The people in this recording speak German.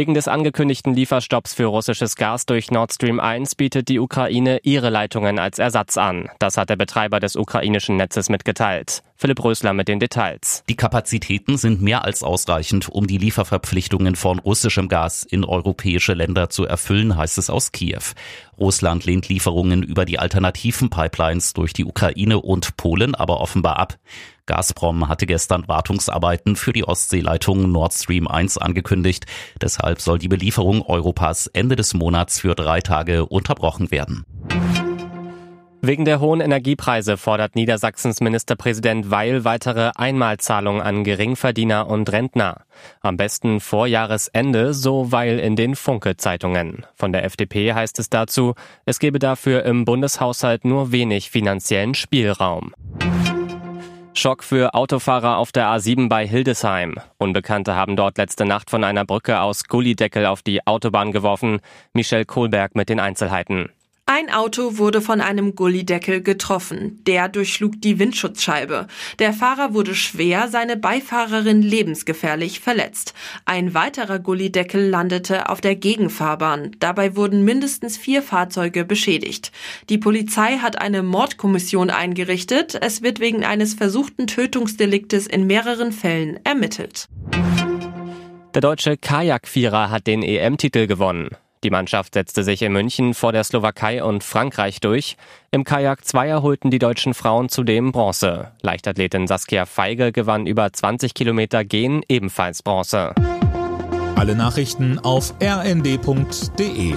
Wegen des angekündigten Lieferstopps für russisches Gas durch Nord Stream 1 bietet die Ukraine ihre Leitungen als Ersatz an. Das hat der Betreiber des ukrainischen Netzes mitgeteilt. Philipp Rösler mit den Details. Die Kapazitäten sind mehr als ausreichend, um die Lieferverpflichtungen von russischem Gas in europäische Länder zu erfüllen, heißt es aus Kiew. Russland lehnt Lieferungen über die alternativen Pipelines durch die Ukraine und Polen aber offenbar ab. Gazprom hatte gestern Wartungsarbeiten für die Ostseeleitung Nord Stream 1 angekündigt. Deshalb soll die Belieferung Europas Ende des Monats für drei Tage unterbrochen werden. Wegen der hohen Energiepreise fordert Niedersachsens Ministerpräsident Weil weitere Einmalzahlungen an Geringverdiener und Rentner. Am besten vor Jahresende, so Weil in den Funke-Zeitungen. Von der FDP heißt es dazu, es gebe dafür im Bundeshaushalt nur wenig finanziellen Spielraum. Schock für Autofahrer auf der A7 bei Hildesheim. Unbekannte haben dort letzte Nacht von einer Brücke aus Gullideckel auf die Autobahn geworfen. Michel Kohlberg mit den Einzelheiten. Ein Auto wurde von einem Gullideckel getroffen. Der durchschlug die Windschutzscheibe. Der Fahrer wurde schwer, seine Beifahrerin lebensgefährlich verletzt. Ein weiterer Gullideckel landete auf der Gegenfahrbahn. Dabei wurden mindestens vier Fahrzeuge beschädigt. Die Polizei hat eine Mordkommission eingerichtet. Es wird wegen eines versuchten Tötungsdeliktes in mehreren Fällen ermittelt. Der deutsche Kajakvierer hat den EM-Titel gewonnen. Die Mannschaft setzte sich in München vor der Slowakei und Frankreich durch. Im Kajak Zweier holten die deutschen Frauen zudem Bronze. Leichtathletin Saskia Feige gewann über 20 Kilometer Gehen ebenfalls Bronze. Alle Nachrichten auf rnd.de